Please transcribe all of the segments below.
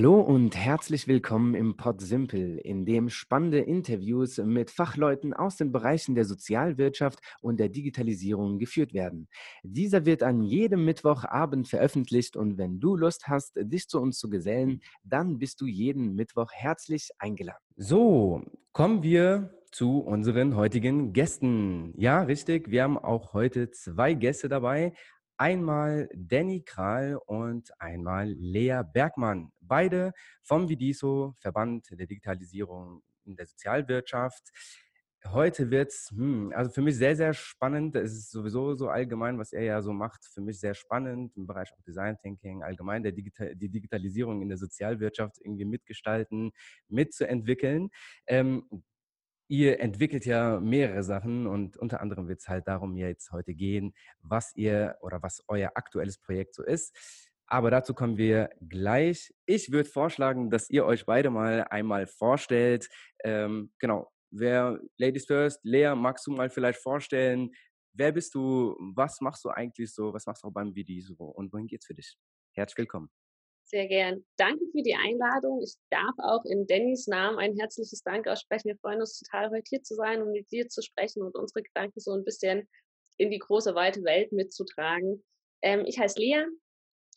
Hallo und herzlich willkommen im Pod Simple, in dem spannende Interviews mit Fachleuten aus den Bereichen der Sozialwirtschaft und der Digitalisierung geführt werden. Dieser wird an jedem Mittwochabend veröffentlicht und wenn du Lust hast, dich zu uns zu gesellen, dann bist du jeden Mittwoch herzlich eingeladen. So, kommen wir zu unseren heutigen Gästen. Ja, richtig, wir haben auch heute zwei Gäste dabei. Einmal Danny Kral und einmal Lea Bergmann. Beide vom Vidiso, Verband der Digitalisierung in der Sozialwirtschaft. Heute wird es, hm, also für mich sehr, sehr spannend. Es ist sowieso so allgemein, was er ja so macht, für mich sehr spannend im Bereich auch Design Thinking, allgemein der Digital die Digitalisierung in der Sozialwirtschaft irgendwie mitgestalten, mitzuentwickeln. Ähm, Ihr entwickelt ja mehrere Sachen und unter anderem wird es halt darum jetzt heute gehen, was ihr oder was euer aktuelles Projekt so ist. Aber dazu kommen wir gleich. Ich würde vorschlagen, dass ihr euch beide mal einmal vorstellt. Ähm, genau, wer, Ladies First, Lea, magst du mal vielleicht vorstellen, wer bist du, was machst du eigentlich so, was machst du auch beim Video so und wohin geht's für dich? Herzlich willkommen. Sehr gern. Danke für die Einladung. Ich darf auch in Dannys Namen ein herzliches Dank aussprechen. Wir freuen uns total, heute hier zu sein und mit dir zu sprechen und unsere Gedanken so ein bisschen in die große, weite Welt mitzutragen. Ähm, ich heiße Lea,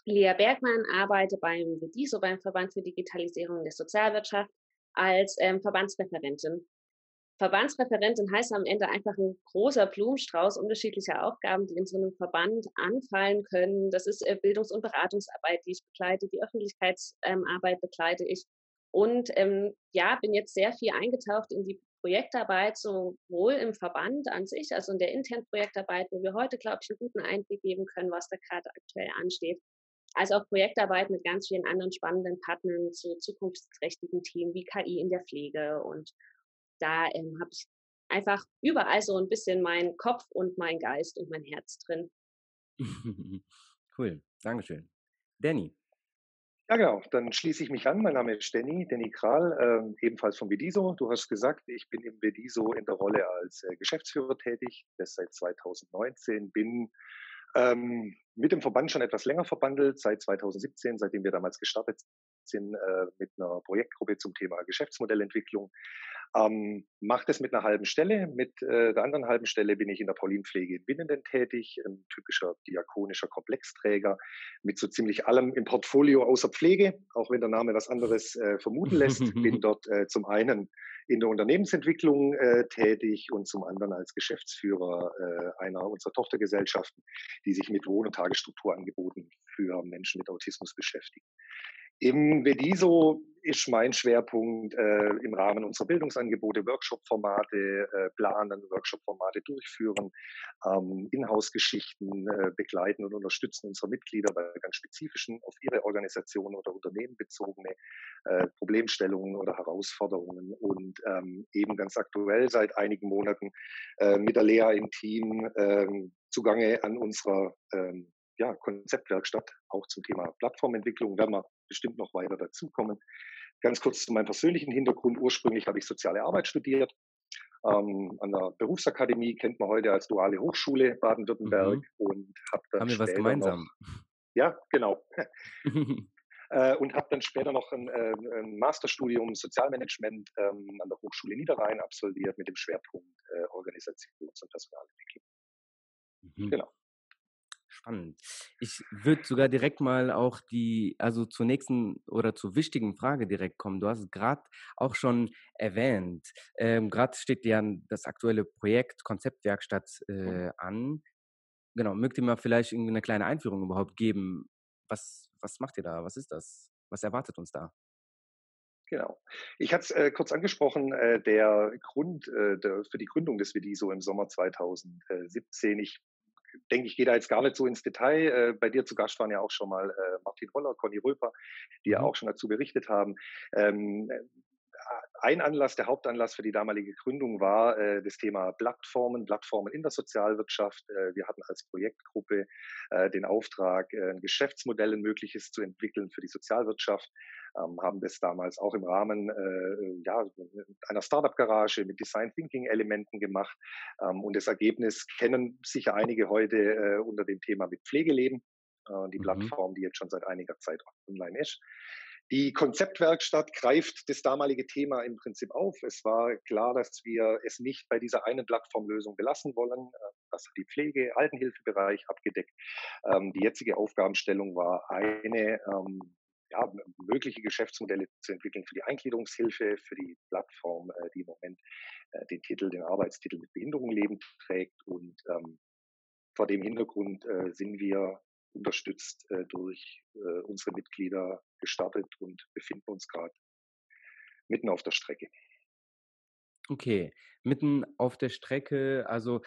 Lea Bergmann, arbeite beim VDISO, beim Verband für Digitalisierung der Sozialwirtschaft, als ähm, Verbandsreferentin. Verbandsreferentin heißt am Ende einfach ein großer Blumenstrauß unterschiedlicher Aufgaben, die in so einem Verband anfallen können. Das ist äh, Bildungs- und Beratungsarbeit, die ich begleite, die Öffentlichkeitsarbeit begleite ich. Und ähm, ja, bin jetzt sehr viel eingetaucht in die Projektarbeit, sowohl im Verband an sich, also in der internen Projektarbeit, wo wir heute, glaube ich, einen guten Einblick geben können, was da gerade aktuell ansteht, als auch Projektarbeit mit ganz vielen anderen spannenden Partnern zu zukunftsträchtigen Themen wie KI in der Pflege und da ähm, habe ich einfach überall so ein bisschen meinen Kopf und mein Geist und mein Herz drin. cool, Dankeschön. Danny. Ja, genau. Dann schließe ich mich an. Mein Name ist Danny, Danny Kral, äh, ebenfalls vom Vediso. Du hast gesagt, ich bin im Vediso in der Rolle als äh, Geschäftsführer tätig, das seit 2019 bin ähm, mit dem Verband schon etwas länger verbandelt, seit 2017, seitdem wir damals gestartet sind äh, mit einer Projektgruppe zum Thema Geschäftsmodellentwicklung. Ähm, mache das mit einer halben Stelle. Mit äh, der anderen halben Stelle bin ich in der Paulinpflege in Winnenden tätig, ein typischer diakonischer Komplexträger mit so ziemlich allem im Portfolio außer Pflege, auch wenn der Name was anderes äh, vermuten lässt. bin dort äh, zum einen in der Unternehmensentwicklung äh, tätig und zum anderen als Geschäftsführer äh, einer unserer Tochtergesellschaften, die sich mit Wohn- und Tagesstrukturangeboten für Menschen mit Autismus beschäftigen. Im Vediso ist mein Schwerpunkt äh, im Rahmen unserer Bildungsangebote Workshop-Formate äh, planen, Workshop-Formate durchführen, ähm, Inhouse-Geschichten äh, begleiten und unterstützen unsere Mitglieder bei ganz spezifischen, auf ihre Organisation oder Unternehmen bezogene äh, Problemstellungen oder Herausforderungen. Und ähm, eben ganz aktuell seit einigen Monaten äh, mit der Lea im Team ähm, zugange an unserer ähm, ja, Konzeptwerkstatt, auch zum Thema Plattformentwicklung, werden wir bestimmt noch weiter dazukommen. Ganz kurz zu meinem persönlichen Hintergrund. Ursprünglich habe ich soziale Arbeit studiert. Ähm, an der Berufsakademie kennt man heute als duale Hochschule Baden-Württemberg mhm. und habe dann haben wir was gemeinsam. Noch, ja, genau. äh, und habe dann später noch ein, äh, ein Masterstudium Sozialmanagement ähm, an der Hochschule Niederrhein absolviert mit dem Schwerpunkt äh, Organisations- und Personalentwicklung. Mhm. Genau spannend. Ich würde sogar direkt mal auch die, also zur nächsten oder zur wichtigen Frage direkt kommen. Du hast es gerade auch schon erwähnt. Ähm, gerade steht ja das aktuelle Projekt Konzeptwerkstatt äh, an. Genau, mögt ihr mal vielleicht irgendwie eine kleine Einführung überhaupt geben? Was, was macht ihr da? Was ist das? Was erwartet uns da? Genau. Ich hatte es äh, kurz angesprochen, äh, der Grund äh, der, für die Gründung des WDISO im Sommer 2017. Ich denke, ich gehe da jetzt gar nicht so ins Detail. Äh, bei dir zu Gast waren ja auch schon mal äh, Martin Holler, Conny Röper, die ja mhm. auch schon dazu berichtet haben. Ähm, ein Anlass, der Hauptanlass für die damalige Gründung war äh, das Thema Plattformen, Plattformen in der Sozialwirtschaft. Äh, wir hatten als Projektgruppe äh, den Auftrag, äh, ein Geschäftsmodell, ein mögliches zu entwickeln für die Sozialwirtschaft, ähm, haben das damals auch im Rahmen äh, ja, einer Startup-Garage mit Design Thinking-Elementen gemacht. Ähm, und das Ergebnis kennen sicher einige heute äh, unter dem Thema mit Pflegeleben, die mhm. Plattform, die jetzt schon seit einiger Zeit online ist. Die Konzeptwerkstatt greift das damalige Thema im Prinzip auf. Es war klar, dass wir es nicht bei dieser einen Plattformlösung belassen wollen. Das hat die Pflege, Altenhilfebereich abgedeckt. Ähm, die jetzige Aufgabenstellung war eine, ähm, ja, mögliche Geschäftsmodelle zu entwickeln für die Eingliederungshilfe, für die Plattform, äh, die im Moment äh, den Titel, den Arbeitstitel mit Behinderung leben trägt. Und ähm, vor dem Hintergrund äh, sind wir unterstützt äh, durch äh, unsere Mitglieder gestartet und befinden uns gerade mitten auf der Strecke. Okay, mitten auf der Strecke, also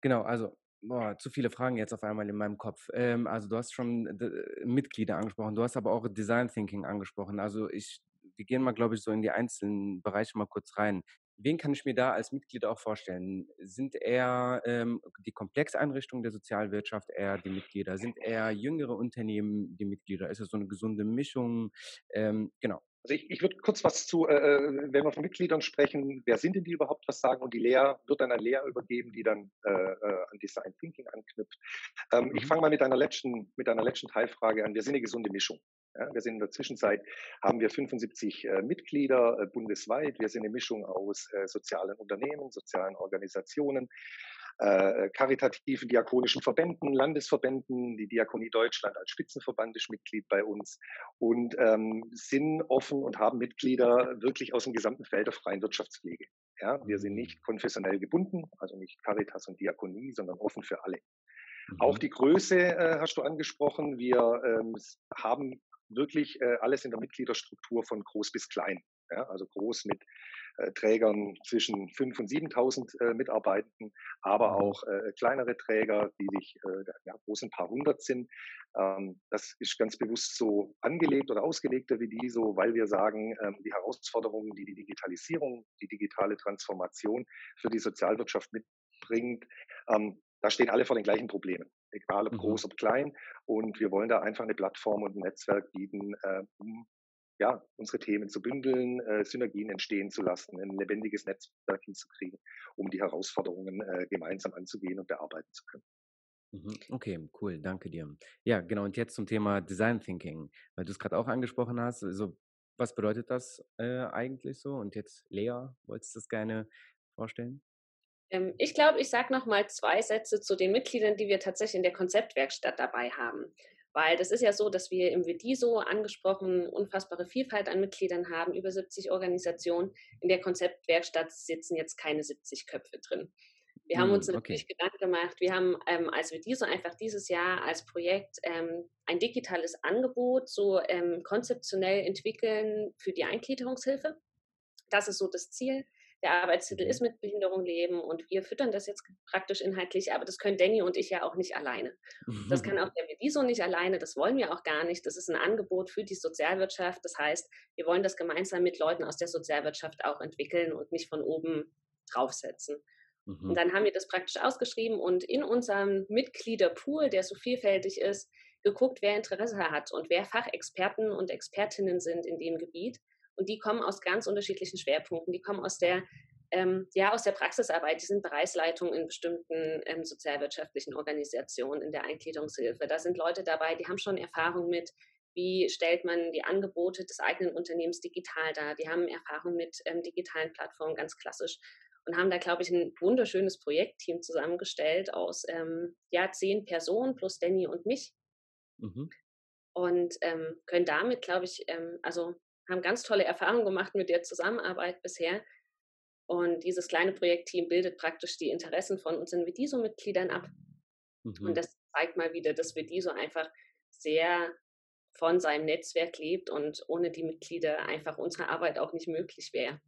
genau, also boah, zu viele Fragen jetzt auf einmal in meinem Kopf. Ähm, also du hast schon äh, Mitglieder angesprochen, du hast aber auch Design Thinking angesprochen. Also ich, wir gehen mal, glaube ich, so in die einzelnen Bereiche mal kurz rein. Wen kann ich mir da als Mitglied auch vorstellen? Sind eher ähm, die Komplexeinrichtungen der Sozialwirtschaft eher die Mitglieder? Sind eher jüngere Unternehmen die Mitglieder? Ist es so eine gesunde Mischung? Ähm, genau. Also ich, ich würde kurz was zu, äh, äh, wenn wir von Mitgliedern sprechen, wer sind denn die überhaupt was sagen? Und die Lea wird dann an Lea übergeben, die dann äh, äh an Design Thinking anknüpft. Ähm, mhm. Ich fange mal mit einer letzten, mit einer letzten Teilfrage an. Wir sind eine gesunde Mischung. Ja, wir sind in der Zwischenzeit, haben wir 75 äh, Mitglieder äh, bundesweit. Wir sind eine Mischung aus äh, sozialen Unternehmen, sozialen Organisationen, äh, karitativen diakonischen Verbänden, Landesverbänden. Die Diakonie Deutschland als Spitzenverband ist Mitglied bei uns und ähm, sind offen und haben Mitglieder wirklich aus dem gesamten Feld der freien Wirtschaftspflege. Ja, wir sind nicht konfessionell gebunden, also nicht Caritas und Diakonie, sondern offen für alle. Mhm. Auch die Größe äh, hast du angesprochen. Wir ähm, haben wirklich äh, alles in der Mitgliederstruktur von groß bis klein. Ja, also groß mit äh, Trägern zwischen 5.000 und 7.000 äh, Mitarbeitenden, aber mhm. auch äh, kleinere Träger, die sich äh, ja, groß ein paar hundert sind. Ähm, das ist ganz bewusst so angelegt oder ausgelegt, wie die so, weil wir sagen, ähm, die Herausforderungen, die die Digitalisierung, die digitale Transformation für die Sozialwirtschaft mitbringt, ähm, da stehen alle vor den gleichen Problemen egal ob mhm. groß, ob klein. Und wir wollen da einfach eine Plattform und ein Netzwerk bieten, äh, um ja, unsere Themen zu bündeln, äh, Synergien entstehen zu lassen, ein lebendiges Netzwerk hinzukriegen, um die Herausforderungen äh, gemeinsam anzugehen und bearbeiten zu können. Mhm. Okay, cool, danke dir. Ja, genau, und jetzt zum Thema Design Thinking, weil du es gerade auch angesprochen hast. Also, was bedeutet das äh, eigentlich so? Und jetzt, Lea, wolltest du das gerne vorstellen? Ähm, ich glaube, ich sage noch mal zwei Sätze zu den Mitgliedern, die wir tatsächlich in der Konzeptwerkstatt dabei haben. Weil das ist ja so, dass wir im WDISO angesprochen unfassbare Vielfalt an Mitgliedern haben, über 70 Organisationen. In der Konzeptwerkstatt sitzen jetzt keine 70 Köpfe drin. Wir haben uns hm, natürlich okay. Gedanken gemacht. Wir haben ähm, als WDISO einfach dieses Jahr als Projekt ähm, ein digitales Angebot so ähm, konzeptionell entwickeln für die Eingliederungshilfe. Das ist so das Ziel der Arbeitstitel mhm. ist mit Behinderung leben und wir füttern das jetzt praktisch inhaltlich, aber das können Danny und ich ja auch nicht alleine. Das kann auch der Mediso nicht alleine, das wollen wir auch gar nicht. Das ist ein Angebot für die Sozialwirtschaft. Das heißt, wir wollen das gemeinsam mit Leuten aus der Sozialwirtschaft auch entwickeln und nicht von oben draufsetzen. Und mhm. dann haben wir das praktisch ausgeschrieben und in unserem Mitgliederpool, der so vielfältig ist, geguckt, wer Interesse hat und wer Fachexperten und Expertinnen sind in dem Gebiet und die kommen aus ganz unterschiedlichen Schwerpunkten. Die kommen aus der ähm, ja, aus der Praxisarbeit, die sind Bereichsleitungen in bestimmten ähm, sozialwirtschaftlichen Organisationen, in der Eingliederungshilfe. Da sind Leute dabei, die haben schon Erfahrung mit, wie stellt man die Angebote des eigenen Unternehmens digital dar. Die haben Erfahrung mit ähm, digitalen Plattformen, ganz klassisch. Und haben da, glaube ich, ein wunderschönes Projektteam zusammengestellt aus ähm, ja, zehn Personen plus Danny und mich. Mhm. Und ähm, können damit, glaube ich, ähm, also haben ganz tolle Erfahrungen gemacht mit der Zusammenarbeit bisher. Und dieses kleine Projektteam bildet praktisch die Interessen von unseren Vidiso-Mitgliedern ab. Mhm. Und das zeigt mal wieder, dass Vidiso einfach sehr von seinem Netzwerk lebt und ohne die Mitglieder einfach unsere Arbeit auch nicht möglich wäre.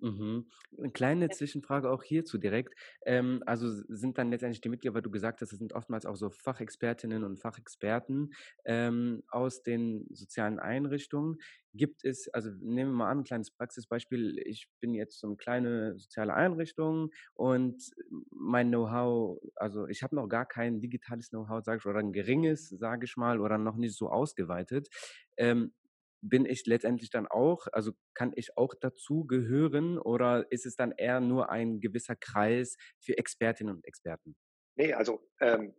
Mhm. Eine kleine Zwischenfrage auch hierzu direkt. Ähm, also sind dann letztendlich die Mitglieder, weil du gesagt hast, es sind oftmals auch so Fachexpertinnen und Fachexperten ähm, aus den sozialen Einrichtungen. Gibt es, also nehmen wir mal an, ein kleines Praxisbeispiel. Ich bin jetzt so eine kleine soziale Einrichtung und mein Know-how, also ich habe noch gar kein digitales Know-how, sage ich, oder ein geringes, sage ich mal, oder noch nicht so ausgeweitet. Ähm, bin ich letztendlich dann auch, also kann ich auch dazu gehören oder ist es dann eher nur ein gewisser Kreis für Expertinnen und Experten? Nee, also ähm,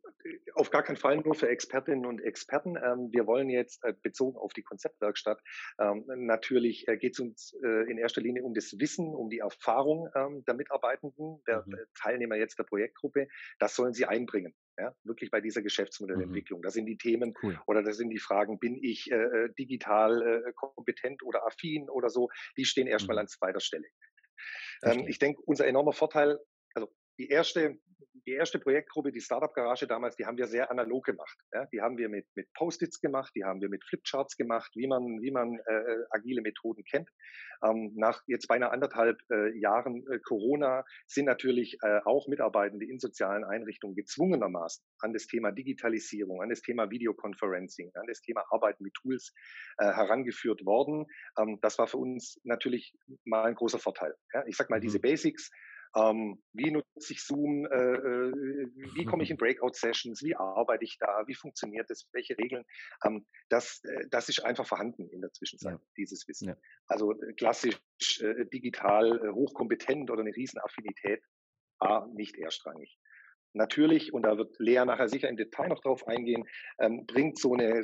auf gar keinen Fall nur für Expertinnen und Experten. Ähm, wir wollen jetzt äh, bezogen auf die Konzeptwerkstatt, ähm, natürlich äh, geht es uns äh, in erster Linie um das Wissen, um die Erfahrung ähm, der Mitarbeitenden, der mhm. Teilnehmer jetzt der Projektgruppe. Das sollen sie einbringen. Ja, wirklich bei dieser Geschäftsmodellentwicklung. Mhm. Das sind die Themen cool. oder das sind die Fragen, bin ich äh, digital äh, kompetent oder affin oder so, die stehen erstmal mhm. an zweiter Stelle. Ähm, ich denke, unser enormer Vorteil, also die erste, die erste Projektgruppe, die Startup Garage damals, die haben wir sehr analog gemacht. Ja? Die haben wir mit, mit Post-its gemacht, die haben wir mit Flipcharts gemacht, wie man, wie man äh, agile Methoden kennt. Ähm, nach jetzt beinahe anderthalb äh, Jahren äh, Corona sind natürlich äh, auch Mitarbeitende in sozialen Einrichtungen gezwungenermaßen an das Thema Digitalisierung, an das Thema Videoconferencing, an das Thema Arbeiten mit Tools äh, herangeführt worden. Ähm, das war für uns natürlich mal ein großer Vorteil. Ja? Ich sag mal, diese mhm. Basics, ähm, wie nutze ich Zoom? Äh, äh, wie komme ich in Breakout-Sessions? Wie arbeite ich da? Wie funktioniert das? Welche Regeln? Ähm, das, äh, das ist einfach vorhanden in der Zwischenzeit, ja. dieses Wissen. Ja. Also äh, klassisch, äh, digital, äh, hochkompetent oder eine Riesenaffinität, A, nicht erstrangig. Natürlich, und da wird Lea nachher sicher im Detail noch drauf eingehen, ähm, bringt so eine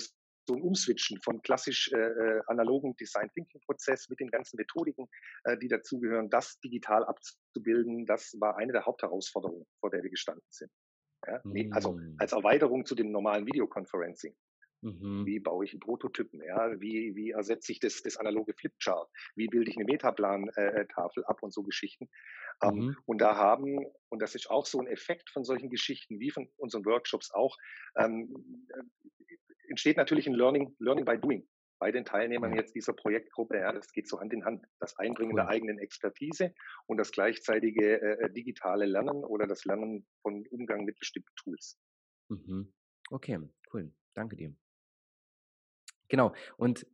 so ein Umswitchen von klassisch äh, äh, analogen Design Thinking Prozess mit den ganzen Methodiken, äh, die dazugehören, das digital abzubilden, das war eine der Hauptherausforderungen, vor der wir gestanden sind. Ja? Mhm. Also mm. als Erweiterung zu dem normalen Videoconferencing. Mhm. Wie baue ich einen Prototypen? Ja? Wie, wie ersetze ich das, das analoge Flipchart? Wie bilde ich eine Metaplan-Tafel äh, ab und so Geschichten? Ähm, mhm. und da haben, und das ist auch so ein Effekt von solchen Geschichten wie von unseren Workshops auch, ähm, entsteht natürlich ein Learning, Learning by Doing bei den Teilnehmern jetzt dieser Projektgruppe. Ja, das geht so Hand in Hand. Das Einbringen cool. der eigenen Expertise und das gleichzeitige äh, digitale Lernen oder das Lernen von Umgang mit bestimmten Tools. Mhm. Okay, cool. Danke dir. Genau. Und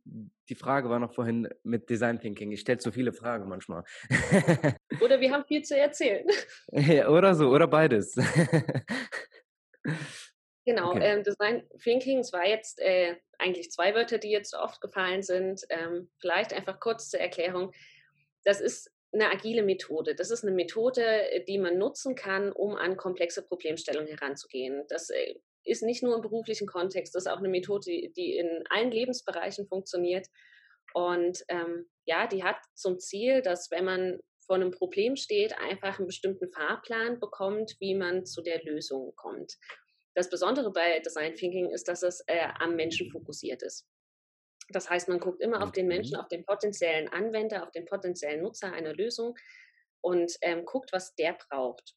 die Frage war noch vorhin mit Design Thinking. Ich stelle so viele Fragen manchmal. oder wir haben viel zu erzählen. Ja, oder so, oder beides. Genau, okay. ähm, Design Thinking, es war jetzt äh, eigentlich zwei Wörter, die jetzt oft gefallen sind. Ähm, vielleicht einfach kurz zur Erklärung. Das ist eine agile Methode. Das ist eine Methode, die man nutzen kann, um an komplexe Problemstellungen heranzugehen. Das äh, ist nicht nur im beruflichen Kontext, das ist auch eine Methode, die, die in allen Lebensbereichen funktioniert. Und ähm, ja, die hat zum Ziel, dass wenn man vor einem Problem steht, einfach einen bestimmten Fahrplan bekommt, wie man zu der Lösung kommt. Das Besondere bei Design Thinking ist, dass es äh, am Menschen fokussiert ist. Das heißt, man guckt immer auf den Menschen, auf den potenziellen Anwender, auf den potenziellen Nutzer einer Lösung und ähm, guckt, was der braucht.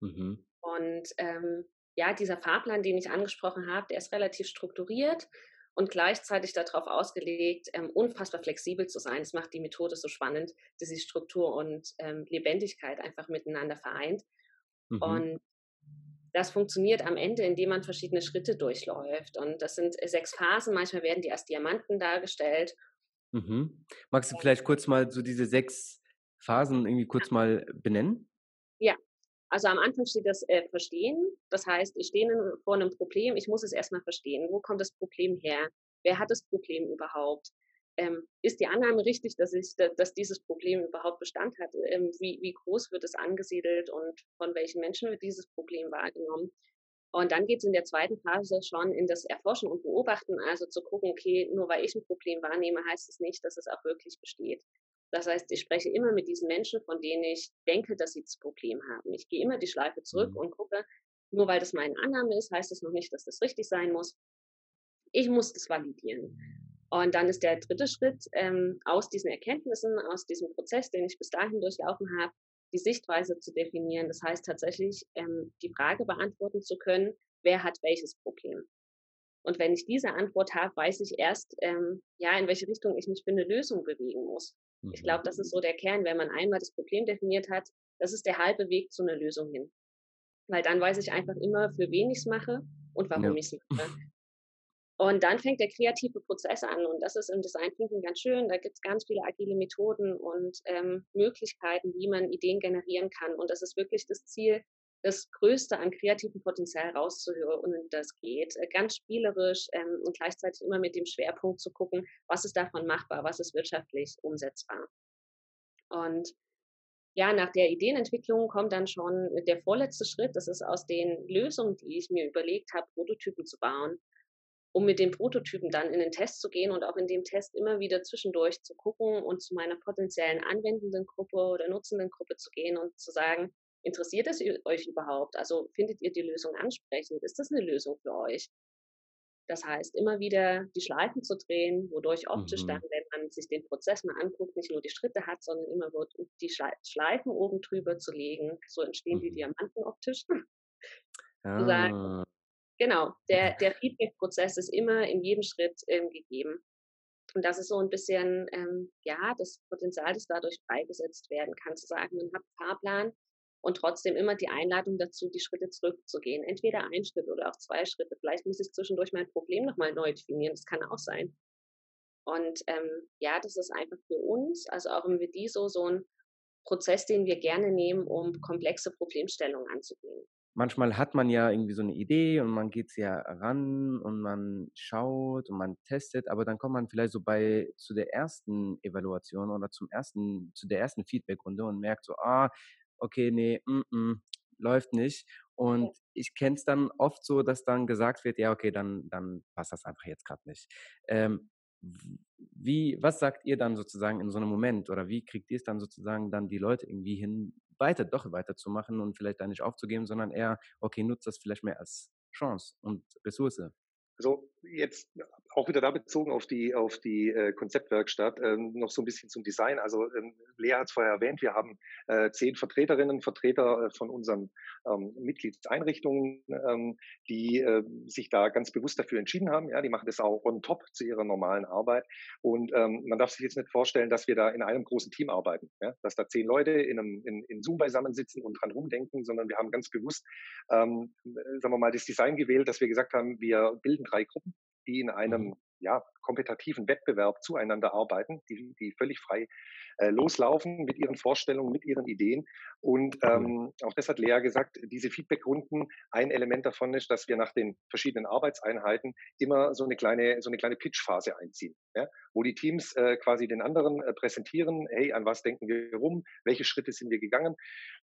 Mhm. Und ähm, ja, dieser Fahrplan, den ich angesprochen habe, der ist relativ strukturiert und gleichzeitig darauf ausgelegt, ähm, unfassbar flexibel zu sein. Das macht die Methode so spannend, dass sie Struktur und ähm, Lebendigkeit einfach miteinander vereint. Mhm. Und das funktioniert am Ende, indem man verschiedene Schritte durchläuft. Und das sind sechs Phasen. Manchmal werden die als Diamanten dargestellt. Mhm. Magst du vielleicht kurz mal so diese sechs Phasen irgendwie kurz mal benennen? Ja, also am Anfang steht das äh, Verstehen. Das heißt, ich stehe vor einem Problem, ich muss es erstmal verstehen. Wo kommt das Problem her? Wer hat das Problem überhaupt? Ähm, ist die Annahme richtig, dass, ich, dass dieses Problem überhaupt Bestand hat? Ähm, wie, wie groß wird es angesiedelt und von welchen Menschen wird dieses Problem wahrgenommen? Und dann geht es in der zweiten Phase schon in das Erforschen und Beobachten, also zu gucken, okay, nur weil ich ein Problem wahrnehme, heißt es nicht, dass es auch wirklich besteht. Das heißt, ich spreche immer mit diesen Menschen, von denen ich denke, dass sie das Problem haben. Ich gehe immer die Schleife zurück mhm. und gucke, nur weil das meine Annahme ist, heißt es noch nicht, dass das richtig sein muss. Ich muss das validieren. Und dann ist der dritte Schritt, ähm, aus diesen Erkenntnissen, aus diesem Prozess, den ich bis dahin durchlaufen habe, die Sichtweise zu definieren. Das heißt tatsächlich, ähm, die Frage beantworten zu können, wer hat welches Problem. Und wenn ich diese Antwort habe, weiß ich erst, ähm, ja, in welche Richtung ich mich für eine Lösung bewegen muss. Mhm. Ich glaube, das ist so der Kern. Wenn man einmal das Problem definiert hat, das ist der halbe Weg zu einer Lösung hin. Weil dann weiß ich einfach immer, für wen ich es mache und warum ja. ich es mache. Und dann fängt der kreative Prozess an und das ist im Design Thinking ganz schön. Da gibt es ganz viele agile Methoden und ähm, Möglichkeiten, wie man Ideen generieren kann. Und das ist wirklich das Ziel, das Größte an kreativem Potenzial rauszuhören und das geht. Äh, ganz spielerisch ähm, und gleichzeitig immer mit dem Schwerpunkt zu gucken, was ist davon machbar, was ist wirtschaftlich umsetzbar. Und ja, nach der Ideenentwicklung kommt dann schon der vorletzte Schritt. Das ist aus den Lösungen, die ich mir überlegt habe, Prototypen zu bauen, um mit den Prototypen dann in den Test zu gehen und auch in dem Test immer wieder zwischendurch zu gucken und zu meiner potenziellen anwendenden Gruppe oder nutzenden Gruppe zu gehen und zu sagen, interessiert es euch überhaupt? Also findet ihr die Lösung ansprechend? Ist das eine Lösung für euch? Das heißt, immer wieder die Schleifen zu drehen, wodurch optisch mhm. dann, wenn man sich den Prozess mal anguckt, nicht nur die Schritte hat, sondern immer wird die Schleifen oben drüber zu legen. So entstehen mhm. die Diamanten optisch. Ah. Sagen, genau, der, der Feedback-Prozess ist immer in jedem Schritt ähm, gegeben. Und das ist so ein bisschen, ähm, ja, das Potenzial, das dadurch freigesetzt werden kann, zu sagen, man hat einen Fahrplan, und trotzdem immer die Einladung dazu, die Schritte zurückzugehen. Entweder ein Schritt oder auch zwei Schritte. Vielleicht muss ich zwischendurch mein Problem nochmal neu definieren. Das kann auch sein. Und ähm, ja, das ist einfach für uns, also auch im Vediso, so ein Prozess, den wir gerne nehmen, um komplexe Problemstellungen anzugehen. Manchmal hat man ja irgendwie so eine Idee und man geht ja ran und man schaut und man testet, aber dann kommt man vielleicht so bei zu der ersten Evaluation oder zum ersten, zu der ersten Feedbackrunde und merkt so, ah, okay, nee, mm, mm, läuft nicht. Und ich kenne es dann oft so, dass dann gesagt wird, ja, okay, dann, dann passt das einfach jetzt gerade nicht. Ähm, wie, was sagt ihr dann sozusagen in so einem Moment oder wie kriegt ihr es dann sozusagen dann die Leute irgendwie hin, weiter, doch weiterzumachen und vielleicht da nicht aufzugeben, sondern eher, okay, nutzt das vielleicht mehr als Chance und Ressource? Also jetzt auch wieder da bezogen auf die, auf die äh, Konzeptwerkstatt, ähm, noch so ein bisschen zum Design. Also ähm, Lea hat es vorher erwähnt, wir haben äh, zehn Vertreterinnen, Vertreter äh, von unseren ähm, Mitgliedseinrichtungen, ähm, die äh, sich da ganz bewusst dafür entschieden haben. Ja, die machen das auch on top zu ihrer normalen Arbeit. Und ähm, man darf sich jetzt nicht vorstellen, dass wir da in einem großen Team arbeiten, ja? dass da zehn Leute in einem in, in Zoom beisammensitzen und dran rumdenken, sondern wir haben ganz bewusst, ähm, sagen wir mal, das Design gewählt, dass wir gesagt haben, wir bilden drei Gruppen die in einem mhm. Ja, kompetitiven Wettbewerb zueinander arbeiten, die, die völlig frei äh, loslaufen mit ihren Vorstellungen, mit ihren Ideen. Und ähm, auch das hat Lea gesagt, diese Feedbackrunden, ein Element davon ist, dass wir nach den verschiedenen Arbeitseinheiten immer so eine kleine, so eine kleine Pitch-Phase einziehen, ja, wo die Teams äh, quasi den anderen äh, präsentieren, hey, an was denken wir rum, welche Schritte sind wir gegangen,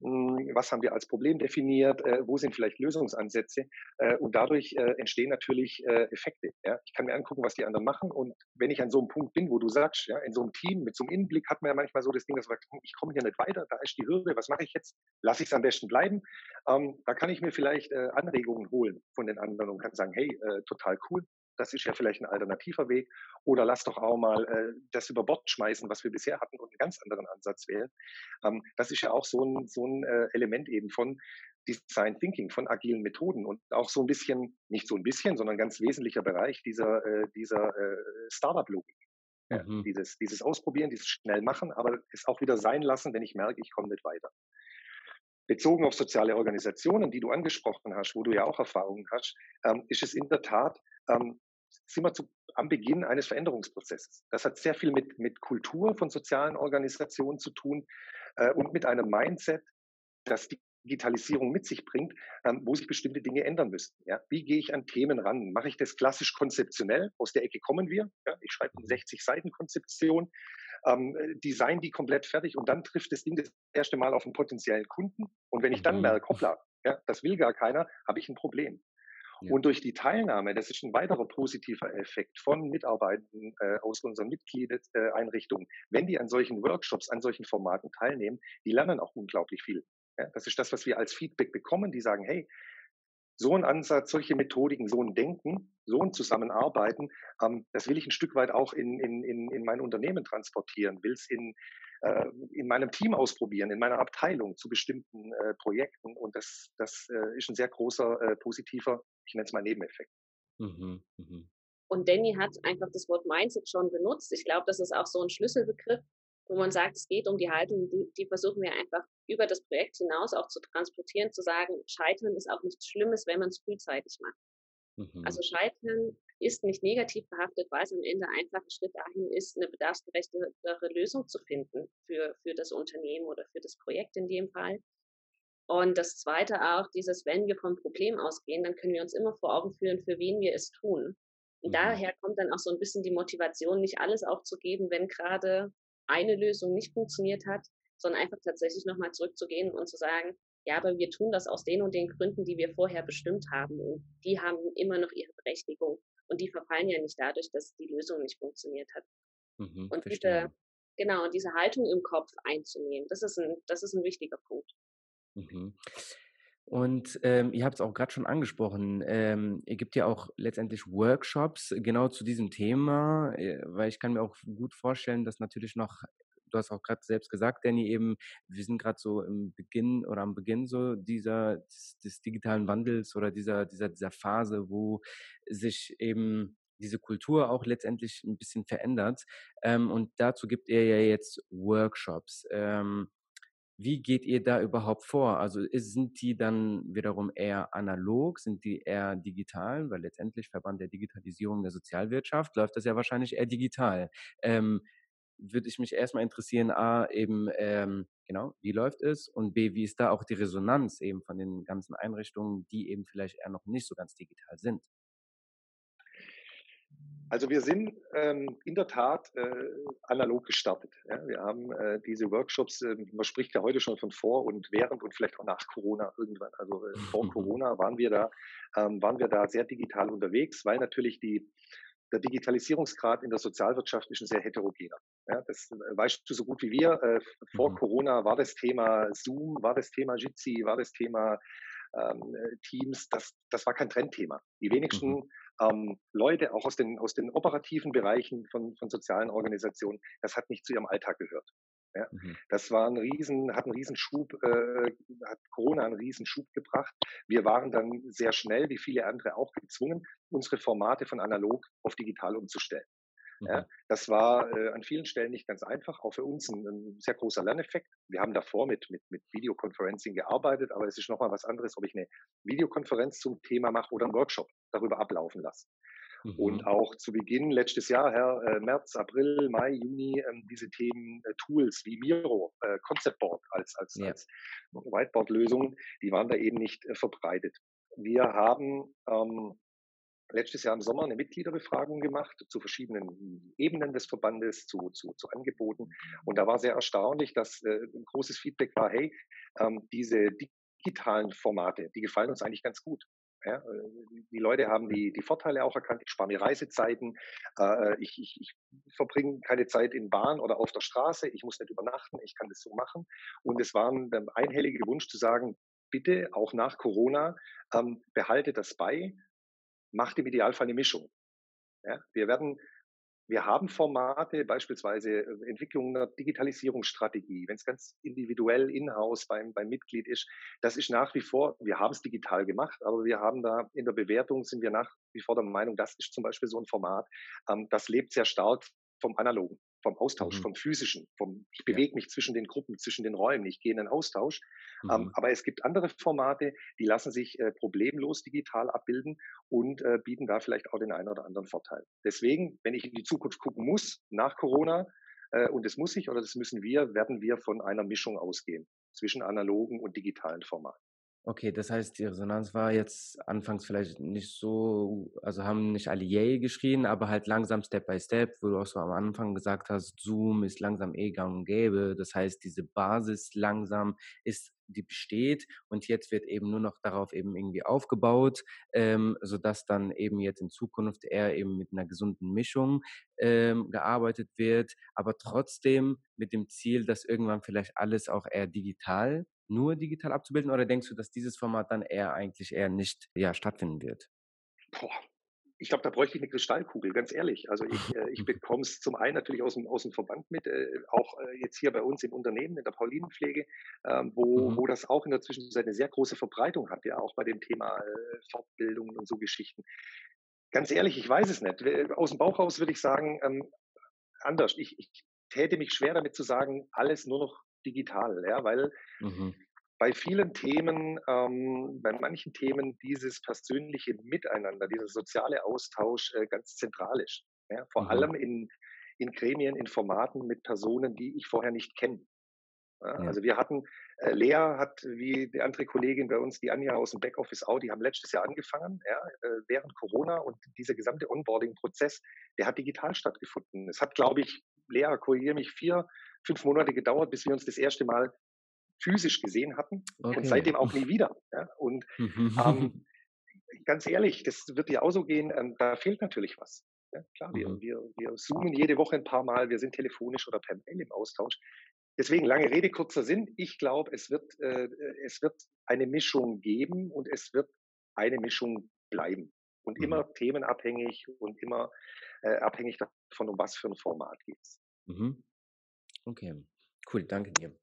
mh, hm, was haben wir als Problem definiert, äh, wo sind vielleicht Lösungsansätze äh, und dadurch äh, entstehen natürlich Effekte. Ja. Ich kann mir angucken, was die anderen machen und wenn ich an so einem Punkt bin, wo du sagst, ja, in so einem Team mit so einem Innenblick hat man ja manchmal so das Ding, dass man sagt, hm, ich komme hier nicht weiter, da ist die Hürde, was mache ich jetzt? Lasse ich es am besten bleiben? Ähm, da kann ich mir vielleicht äh, Anregungen holen von den anderen und kann sagen, hey, äh, total cool, das ist ja vielleicht ein alternativer Weg. Oder lass doch auch mal äh, das über Bord schmeißen, was wir bisher hatten und einen ganz anderen Ansatz wählen. Ähm, das ist ja auch so ein, so ein äh, Element eben von Design Thinking, von agilen Methoden und auch so ein bisschen, nicht so ein bisschen, sondern ein ganz wesentlicher Bereich dieser, äh, dieser äh, Startup-Logik. Mhm. dieses, dieses Ausprobieren, dieses schnell machen, aber es auch wieder sein lassen, wenn ich merke, ich komme nicht weiter. Bezogen auf soziale Organisationen, die du angesprochen hast, wo du ja auch Erfahrungen hast, ähm, ist es in der Tat, ähm, sind wir zu, am Beginn eines Veränderungsprozesses. Das hat sehr viel mit, mit Kultur von sozialen Organisationen zu tun äh, und mit einem Mindset, das die Digitalisierung mit sich bringt, ähm, wo sich bestimmte Dinge ändern müssten. Ja? Wie gehe ich an Themen ran? Mache ich das klassisch konzeptionell? Aus der Ecke kommen wir. Ja? Ich schreibe eine 60 Seiten Konzeption, ähm, design die komplett fertig und dann trifft das Ding das erste Mal auf einen potenziellen Kunden. Und wenn ich dann mhm. merke, hoppla, ja, das will gar keiner, habe ich ein Problem. Ja. Und durch die Teilnahme, das ist ein weiterer positiver Effekt von Mitarbeitern äh, aus unseren Mitgliedereinrichtungen, wenn die an solchen Workshops, an solchen Formaten teilnehmen, die lernen auch unglaublich viel. Ja, das ist das, was wir als Feedback bekommen. Die sagen, hey, so ein Ansatz, solche Methodiken, so ein Denken, so ein Zusammenarbeiten, ähm, das will ich ein Stück weit auch in, in, in, in mein Unternehmen transportieren, will es in, äh, in meinem Team ausprobieren, in meiner Abteilung zu bestimmten äh, Projekten. Und das, das äh, ist ein sehr großer äh, positiver, ich nenne es mal Nebeneffekt. Mhm, mh. Und Danny hat einfach das Wort Mindset schon benutzt. Ich glaube, das ist auch so ein Schlüsselbegriff, wo man sagt, es geht um die Haltung, die, die, versuchen wir einfach über das Projekt hinaus auch zu transportieren, zu sagen, Scheitern ist auch nichts Schlimmes, wenn man es frühzeitig macht. Mhm. Also Scheitern ist nicht negativ behaftet, weil es am Ende einfach ein Schritt dahin ist, eine bedarfsgerechtere Lösung zu finden für, für das Unternehmen oder für das Projekt in dem Fall. Und das Zweite auch, dieses, wenn wir vom Problem ausgehen, dann können wir uns immer vor Augen führen, für wen wir es tun. Und mhm. daher kommt dann auch so ein bisschen die Motivation, nicht alles aufzugeben, wenn gerade eine Lösung nicht funktioniert hat, sondern einfach tatsächlich nochmal zurückzugehen und zu sagen, ja, aber wir tun das aus den und den Gründen, die wir vorher bestimmt haben. Und die haben immer noch ihre Berechtigung. Und die verfallen ja nicht dadurch, dass die Lösung nicht funktioniert hat. Mhm, und diese, genau, diese Haltung im Kopf einzunehmen, das ist ein, das ist ein wichtiger Punkt. Mhm. Und ähm, ihr habt es auch gerade schon angesprochen, ähm, ihr gibt ja auch letztendlich Workshops genau zu diesem Thema, äh, weil ich kann mir auch gut vorstellen, dass natürlich noch, du hast auch gerade selbst gesagt, Danny, eben, wir sind gerade so im Beginn oder am Beginn so dieser des, des digitalen Wandels oder dieser, dieser, dieser Phase, wo sich eben diese Kultur auch letztendlich ein bisschen verändert. Ähm, und dazu gibt ihr ja jetzt Workshops. Ähm, wie geht ihr da überhaupt vor? Also ist, sind die dann wiederum eher analog, sind die eher digital? Weil letztendlich Verband der Digitalisierung der Sozialwirtschaft läuft das ja wahrscheinlich eher digital. Ähm, würde ich mich erstmal interessieren, A, eben, ähm, genau, wie läuft es? Und B, wie ist da auch die Resonanz eben von den ganzen Einrichtungen, die eben vielleicht eher noch nicht so ganz digital sind? Also wir sind ähm, in der Tat äh, analog gestartet. Ja. Wir haben äh, diese Workshops, äh, man spricht ja heute schon von vor und während und vielleicht auch nach Corona irgendwann. Also äh, vor Corona waren wir da, ähm, waren wir da sehr digital unterwegs, weil natürlich die der Digitalisierungsgrad in der Sozialwirtschaft ist ein sehr heterogener. Ja, das äh, weißt du so gut wie wir. Äh, vor mhm. Corona war das Thema Zoom, war das Thema Jitsi, war das Thema ähm, äh, Teams. Das, das war kein Trendthema. Die wenigsten mhm ähm, Leute auch aus den, aus den operativen Bereichen von, von sozialen Organisationen, das hat nicht zu ihrem Alltag gehört. Ja, mhm. Das war ein riesen, hat einen Riesenschub, äh, hat Corona einen Riesenschub gebracht. Wir waren dann sehr schnell, wie viele andere auch gezwungen, unsere Formate von analog auf digital umzustellen. Ja, das war äh, an vielen Stellen nicht ganz einfach, auch für uns ein, ein, sehr großer Lerneffekt. Wir haben davor mit, mit, mit Videoconferencing gearbeitet, aber es ist nochmal was anderes, ob ich eine Videokonferenz zum Thema mache oder einen Workshop darüber ablaufen lasse. Mhm. Und auch zu Beginn letztes Jahr, Herr, äh, März, April, Mai, Juni, ähm, diese Themen, äh, Tools wie Miro, äh, Concept Board als, als, ja. als Whiteboard-Lösungen, die waren da eben nicht äh, verbreitet. Wir haben ähm, letztes Jahr im Sommer eine Mitgliederbefragung gemacht zu verschiedenen Ebenen des Verbandes, zu, zu, zu Angeboten. Und da war sehr erstaunlich, dass äh, ein großes Feedback war, hey, ähm, diese digitalen Formate, die gefallen uns eigentlich ganz gut. Ja, äh, die Leute haben die, die Vorteile auch erkannt. Ich spare mir Reisezeiten. Äh, ich, ich, ich verbringe keine Zeit in Bahn oder auf der Straße. Ich muss nicht übernachten. Ich kann das so machen. Und es war ein einhelliger Wunsch zu sagen, bitte auch nach Corona ähm, behalte das bei macht im Idealfall eine Mischung. Ja, wir werden, wir haben Formate, beispielsweise äh, Entwicklung einer Digitalisierungsstrategie, wenn es ganz individuell in-house beim, beim Mitglied ist. Das ist nach wie vor, wir haben es digital gemacht, aber wir haben da in der Bewertung sind wir nach wie vor der Meinung, das ist zum Beispiel so ein Format, ähm, das lebt sehr stark vom Analogen vom Austausch, mhm. vom physischen, vom ich bewege ja. mich zwischen den Gruppen, zwischen den Räumen, ich gehe in den Austausch. Ähm, mhm. Ähm, aber es gibt andere Formate, die lassen sich äh, problemlos digital abbilden und äh, bieten da vielleicht auch den einen oder anderen Vorteil. Deswegen, wenn ich in die Zukunft gucken muss, nach Corona, äh, und das muss ich oder das müssen wir, werden wir von einer Mischung ausgehen zwischen analogen und digitalen Formaten. Okay, das heißt, die Resonanz war jetzt anfangs vielleicht nicht so, also haben nicht alle Yay geschrien, aber halt langsam Step by Step, wo du auch so am Anfang gesagt hast, Zoom ist langsam eh gang und gäbe. Das heißt, diese Basis langsam ist, die besteht und jetzt wird eben nur noch darauf eben irgendwie aufgebaut, ähm, sodass dann eben jetzt in Zukunft eher eben mit einer gesunden Mischung ähm, gearbeitet wird, aber trotzdem mit dem Ziel, dass irgendwann vielleicht alles auch eher digital nur digital abzubilden oder denkst du, dass dieses Format dann eher eigentlich eher nicht ja, stattfinden wird? Boah, ich glaube, da bräuchte ich eine Kristallkugel, ganz ehrlich. Also ich, äh, ich bekomme es zum einen natürlich aus dem, aus dem Verband mit, äh, auch äh, jetzt hier bei uns im Unternehmen, in der Paulinenpflege, ähm, wo, mhm. wo das auch in der Zwischenzeit eine sehr große Verbreitung hat, ja, auch bei dem Thema äh, Fortbildung und so Geschichten. Ganz ehrlich, ich weiß es nicht. Aus dem Bauch raus würde ich sagen, ähm, anders. Ich, ich täte mich schwer damit zu sagen, alles nur noch digital, ja, weil mhm. bei vielen Themen, ähm, bei manchen Themen dieses persönliche Miteinander, dieser soziale Austausch äh, ganz zentral ist. Ja, vor mhm. allem in, in Gremien, in Formaten mit Personen, die ich vorher nicht kenne. Ja. Also wir hatten, äh, Lea hat, wie die andere Kollegin bei uns, die Anja aus dem Backoffice auch, die haben letztes Jahr angefangen, ja, äh, während Corona und dieser gesamte Onboarding-Prozess, der hat digital stattgefunden. Es hat, glaube ich, Lea, korrigiere mich, vier, fünf Monate gedauert, bis wir uns das erste Mal physisch gesehen hatten okay. und seitdem auch nie wieder. Ja? Und ähm, ganz ehrlich, das wird dir auch so gehen, ähm, da fehlt natürlich was. Ja? Klar, wir, mhm. wir, wir zoomen jede Woche ein paar Mal, wir sind telefonisch oder per Mail im Austausch. Deswegen lange Rede, kurzer Sinn. Ich glaube, es wird, äh, es wird eine Mischung geben und es wird eine Mischung bleiben. Und mhm. immer themenabhängig und immer äh, abhängig davon, um was für ein Format geht es. Mhm. Okay, cool, danke dir.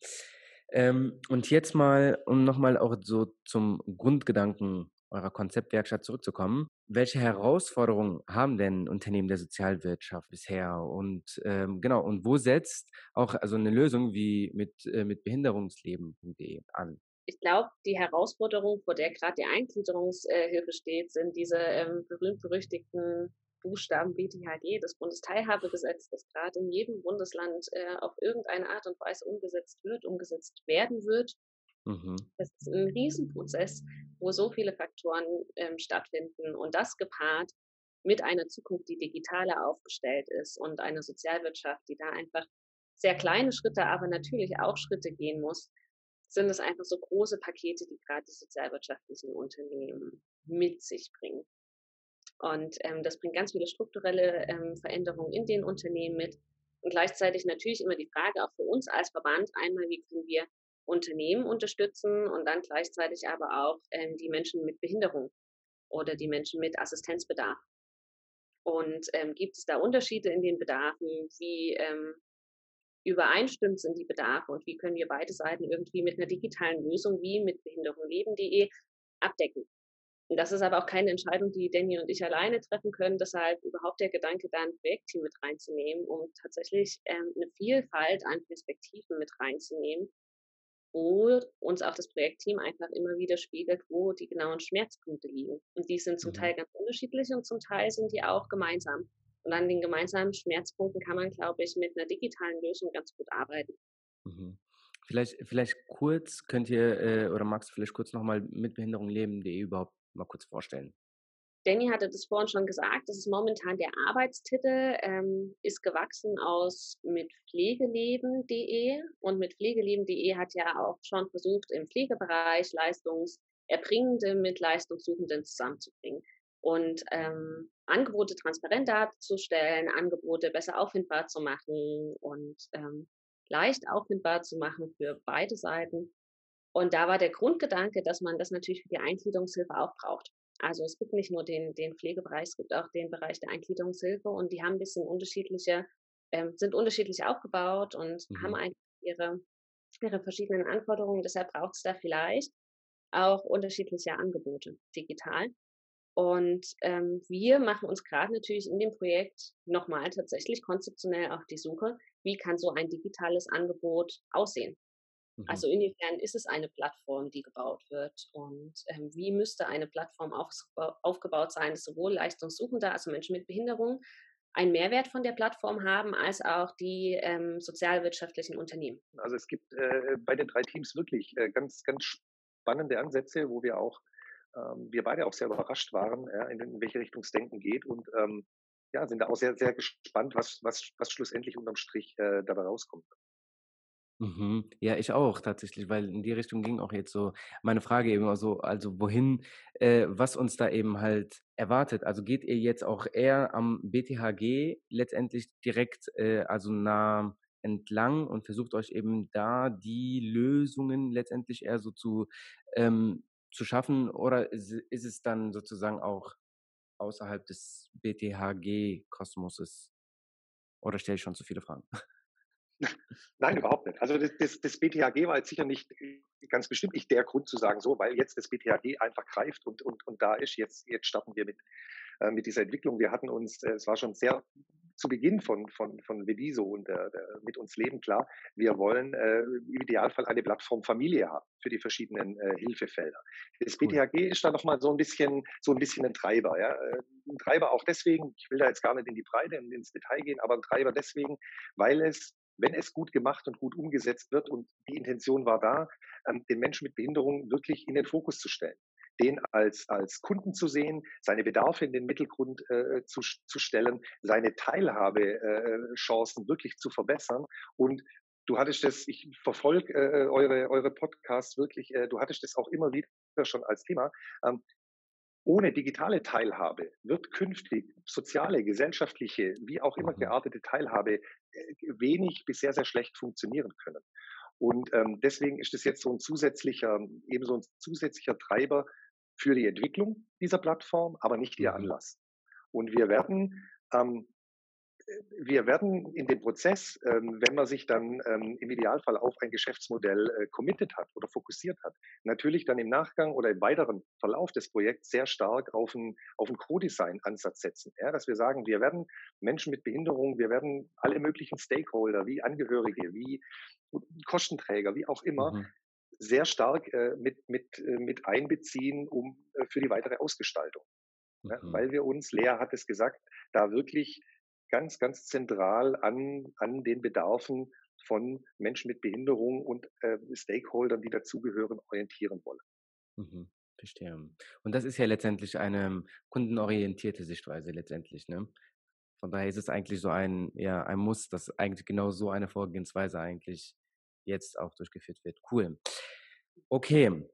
Ähm, und jetzt mal, um nochmal auch so zum Grundgedanken eurer Konzeptwerkstatt zurückzukommen. Welche Herausforderungen haben denn Unternehmen der Sozialwirtschaft bisher? Und ähm, genau, und wo setzt auch also eine Lösung wie mit, äh, mit behinderungsleben.de an? Ich glaube, die Herausforderung, vor der gerade die Eingliederungshilfe steht, sind diese ähm, berühmt-berüchtigten Buchstaben BTHG, das Bundesteilhabegesetz, das gerade in jedem Bundesland äh, auf irgendeine Art und Weise umgesetzt wird, umgesetzt werden wird. Mhm. Das ist ein Riesenprozess, wo so viele Faktoren ähm, stattfinden und das gepaart mit einer Zukunft, die digitaler aufgestellt ist und einer Sozialwirtschaft, die da einfach sehr kleine Schritte, aber natürlich auch Schritte gehen muss, sind es einfach so große Pakete, die gerade die sozialwirtschaftlichen Unternehmen mit sich bringen. Und ähm, das bringt ganz viele strukturelle ähm, Veränderungen in den Unternehmen mit. Und gleichzeitig natürlich immer die Frage auch für uns als Verband einmal, wie können wir Unternehmen unterstützen und dann gleichzeitig aber auch ähm, die Menschen mit Behinderung oder die Menschen mit Assistenzbedarf. Und ähm, gibt es da Unterschiede in den Bedarfen? Wie ähm, übereinstimmt sind die Bedarfe und wie können wir beide Seiten irgendwie mit einer digitalen Lösung wie mit behinderungleben.de abdecken? Und das ist aber auch keine Entscheidung, die Danny und ich alleine treffen können. Deshalb überhaupt der Gedanke, da ein Projektteam mit reinzunehmen, um tatsächlich ähm, eine Vielfalt an Perspektiven mit reinzunehmen, wo uns auch das Projektteam einfach immer wieder spiegelt, wo die genauen Schmerzpunkte liegen. Und die sind zum mhm. Teil ganz unterschiedlich und zum Teil sind die auch gemeinsam. Und an den gemeinsamen Schmerzpunkten kann man, glaube ich, mit einer digitalen Lösung ganz gut arbeiten. Mhm. Vielleicht, vielleicht kurz könnt ihr, äh, oder magst du vielleicht kurz nochmal mit Behinderung leben.de überhaupt mal kurz vorstellen? Danny hatte das vorhin schon gesagt, das ist momentan der Arbeitstitel, ähm, ist gewachsen aus mit pflegeleben.de und mit pflegeleben.de hat ja auch schon versucht, im Pflegebereich Leistungserbringende mit Leistungssuchenden zusammenzubringen und ähm, Angebote transparent darzustellen, Angebote besser auffindbar zu machen und ähm, leicht auffindbar zu machen für beide Seiten. Und da war der Grundgedanke, dass man das natürlich für die Eingliederungshilfe auch braucht. Also es gibt nicht nur den, den Pflegebereich, es gibt auch den Bereich der Eingliederungshilfe und die haben ein bisschen unterschiedliche, ähm, sind unterschiedlich aufgebaut und mhm. haben einfach ihre, ihre verschiedenen Anforderungen. Deshalb braucht es da vielleicht auch unterschiedliche Angebote digital. Und ähm, wir machen uns gerade natürlich in dem Projekt nochmal tatsächlich konzeptionell auf die Suche, wie kann so ein digitales Angebot aussehen? Also mhm. inwiefern ist es eine Plattform, die gebaut wird und ähm, wie müsste eine Plattform auf, aufgebaut sein, dass sowohl Leistungssuchende, also Menschen mit Behinderung, einen Mehrwert von der Plattform haben, als auch die ähm, sozialwirtschaftlichen Unternehmen. Also es gibt äh, bei den drei Teams wirklich äh, ganz, ganz spannende Ansätze, wo wir auch, ähm, wir beide auch sehr überrascht waren, ja, in, in, welche Richtung es denken geht und ähm, ja, sind da auch sehr, sehr gespannt, was, was, was schlussendlich unterm Strich äh, dabei rauskommt. Mhm. Ja, ich auch tatsächlich, weil in die Richtung ging auch jetzt so meine Frage eben so, also wohin, äh, was uns da eben halt erwartet. Also geht ihr jetzt auch eher am BTHG letztendlich direkt, äh, also nah entlang und versucht euch eben da die Lösungen letztendlich eher so zu, ähm, zu schaffen oder ist, ist es dann sozusagen auch außerhalb des BTHG-Kosmoses? Oder stelle ich schon zu viele Fragen? Nein, überhaupt nicht. Also das, das, das, BTHG war jetzt sicher nicht ganz bestimmt nicht der Grund zu sagen, so, weil jetzt das BTHG einfach greift und, und, und da ist, jetzt, jetzt starten wir mit, äh, mit dieser Entwicklung. Wir hatten uns, äh, es war schon sehr zu Beginn von, von, von Vediso und der, der mit uns Leben klar, wir wollen äh, im Idealfall eine Plattform Familie haben für die verschiedenen äh, Hilfefelder. Das BTHG ist da nochmal so ein bisschen, so ein bisschen ein Treiber, ja. Äh, ein Treiber auch deswegen, ich will da jetzt gar nicht in die Breite und ins Detail gehen, aber ein Treiber deswegen, weil es wenn es gut gemacht und gut umgesetzt wird und die Intention war da, ähm, den Menschen mit Behinderung wirklich in den Fokus zu stellen den als, als Kunden zu sehen, seine Bedarfe in den Mittelgrund äh, zu, zu stellen, seine Teilhabechancen äh, wirklich zu verbessern und Du hattest das, ich verfolge äh, eure, eure Podcasts wirklich, äh, du hattest das auch immer wieder schon als Thema. Ähm, ohne digitale Teilhabe wird künftig soziale, gesellschaftliche, wie auch immer mhm. geartete Teilhabe äh, wenig bis sehr, sehr schlecht funktionieren können. Und ähm, deswegen ist es jetzt so ein zusätzlicher, eben so ein zusätzlicher Treiber für die Entwicklung dieser Plattform, aber nicht ihr mhm. Anlass. Und wir werden ähm, wir werden in dem Prozess, ähm, wenn man sich dann ähm, im Idealfall auf ein Geschäftsmodell äh, committed hat oder fokussiert hat, natürlich dann im Nachgang oder im weiteren Verlauf des Projekts sehr stark auf einen, auf einen Co-Design-Ansatz setzen. Ja, dass wir sagen, wir werden Menschen mit Behinderung, wir werden alle möglichen Stakeholder, wie Angehörige, wie Kostenträger, wie auch immer, mhm. Sehr stark äh, mit, mit, äh, mit einbeziehen, um äh, für die weitere Ausgestaltung. Mhm. Ja, weil wir uns, Lea hat es gesagt, da wirklich ganz, ganz zentral an, an den Bedarfen von Menschen mit Behinderung und äh, Stakeholdern, die dazugehören, orientieren wollen. Mhm, verstehe. Und das ist ja letztendlich eine kundenorientierte Sichtweise letztendlich, ne? Von daher ist es eigentlich so ein, ja, ein Muss, dass eigentlich genau so eine Vorgehensweise eigentlich jetzt auch durchgeführt wird. Cool. Okay,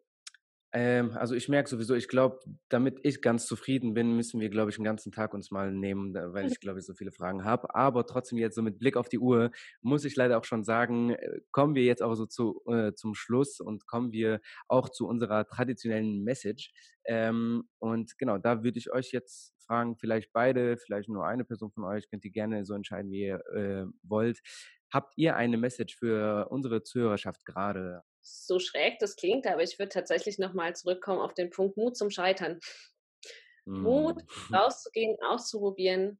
ähm, also ich merke sowieso, ich glaube, damit ich ganz zufrieden bin, müssen wir, glaube ich, einen ganzen Tag uns mal nehmen, weil ich, glaube ich, so viele Fragen habe. Aber trotzdem jetzt so mit Blick auf die Uhr muss ich leider auch schon sagen, äh, kommen wir jetzt auch so zu, äh, zum Schluss und kommen wir auch zu unserer traditionellen Message. Ähm, und genau, da würde ich euch jetzt fragen, vielleicht beide, vielleicht nur eine Person von euch, könnt ihr gerne so entscheiden, wie ihr äh, wollt. Habt ihr eine Message für unsere Zuhörerschaft gerade? so schräg das klingt, aber ich würde tatsächlich nochmal zurückkommen auf den Punkt Mut zum Scheitern. Mm. Mut, rauszugehen, auszuprobieren,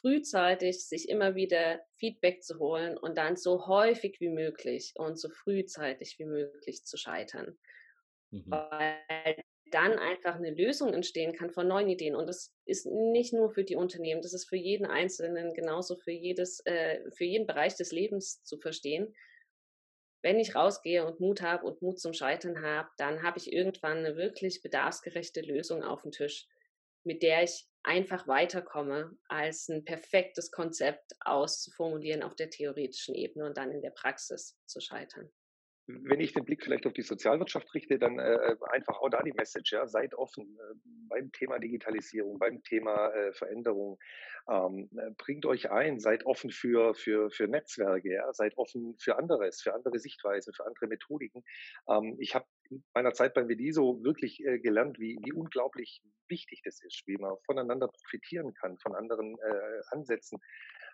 frühzeitig sich immer wieder Feedback zu holen und dann so häufig wie möglich und so frühzeitig wie möglich zu scheitern. Mhm. Weil dann einfach eine Lösung entstehen kann von neuen Ideen. Und das ist nicht nur für die Unternehmen, das ist für jeden Einzelnen genauso für jedes, äh, für jeden Bereich des Lebens zu verstehen wenn ich rausgehe und Mut habe und Mut zum Scheitern habe, dann habe ich irgendwann eine wirklich bedarfsgerechte Lösung auf dem Tisch, mit der ich einfach weiterkomme, als ein perfektes Konzept auszuformulieren auf der theoretischen Ebene und dann in der Praxis zu scheitern wenn ich den Blick vielleicht auf die Sozialwirtschaft richte, dann äh, äh, einfach auch da die Message, ja, seid offen äh, beim Thema Digitalisierung, beim Thema äh, Veränderung, ähm, äh, bringt euch ein, seid offen für, für, für Netzwerke, ja, seid offen für anderes, für andere Sichtweisen, für andere Methodiken. Ähm, ich habe in meiner Zeit beim Mediso wirklich äh, gelernt, wie, wie unglaublich wichtig das ist, wie man voneinander profitieren kann, von anderen Ansätzen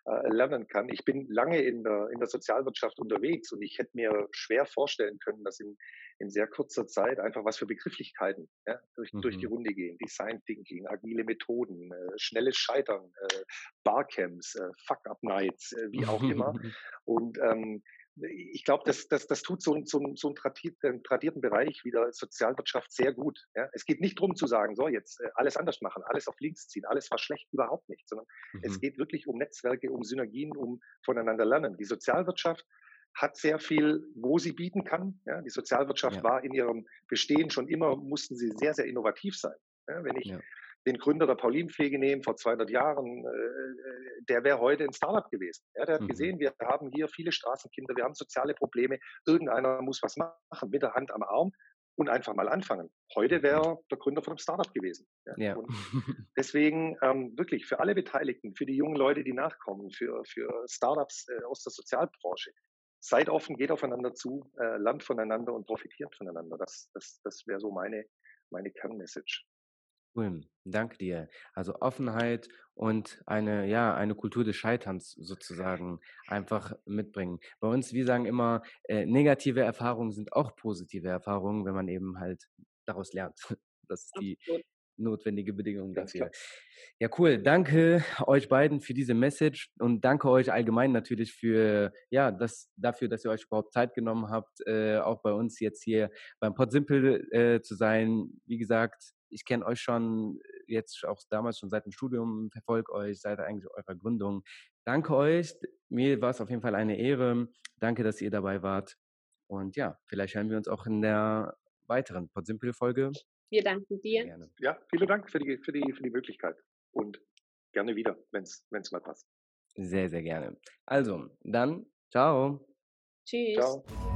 äh, lernen kann. Ich bin lange in der, in der Sozialwirtschaft unterwegs und ich hätte mir schwer vorstellen können, dass in, in sehr kurzer Zeit einfach was für Begrifflichkeiten ja, durch, mhm. durch die mhm. Runde gehen. Design Thinking, agile Methoden, äh, schnelles Scheitern, äh, Barcamps, äh, Fuck-Up-Nights, äh, wie auch immer. Und ähm, ich glaube, das, das, das tut so, so, so einen tradierten, tradierten Bereich wie der Sozialwirtschaft sehr gut. Ja? Es geht nicht darum zu sagen, so jetzt äh, alles anders machen, alles auf links ziehen, alles war schlecht, überhaupt nicht, sondern mhm. es geht wirklich um Netzwerke, um Synergien, um voneinander lernen. Die Sozialwirtschaft hat sehr viel, wo sie bieten kann. Ja? Die Sozialwirtschaft ja. war in ihrem Bestehen schon immer, mussten sie sehr, sehr innovativ sein. Ja? Wenn ich ja den Gründer der Paulinpflege nehmen vor 200 Jahren, äh, äh, der wäre heute ein Startup gewesen. Ja, der hat mhm. gesehen, wir haben hier viele Straßenkinder, wir haben soziale Probleme, irgendeiner muss was machen, mit der Hand am Arm und einfach mal anfangen. Heute wäre der Gründer von einem Startup gewesen. Ja. ja. Deswegen ähm, wirklich für alle Beteiligten, für die jungen Leute, die nachkommen, für, für Startups äh, aus der Sozialbranche, seid offen, geht aufeinander zu, äh, lernt voneinander und profitiert voneinander. Das, das, das wäre so meine, meine Kernmessage. Cool, danke dir. Also Offenheit und eine, ja, eine Kultur des Scheiterns sozusagen einfach mitbringen. Bei uns, wir sagen immer, äh, negative Erfahrungen sind auch positive Erfahrungen, wenn man eben halt daraus lernt. Das ist die notwendige Bedingung dafür. Ja, cool. Danke euch beiden für diese Message und danke euch allgemein natürlich für, ja, das, dafür, dass ihr euch überhaupt Zeit genommen habt, äh, auch bei uns jetzt hier beim Pod Simple äh, zu sein. Wie gesagt, ich kenne euch schon jetzt auch damals schon seit dem Studium, verfolge euch seit eigentlich eurer Gründung. Danke euch. Mir war es auf jeden Fall eine Ehre. Danke, dass ihr dabei wart. Und ja, vielleicht hören wir uns auch in der weiteren Podsimple-Folge. Wir danken dir. Gerne. Ja, vielen Dank für die, für die, für die Möglichkeit und gerne wieder, wenn es mal passt. Sehr, sehr gerne. Also, dann, ciao. Tschüss. Ciao.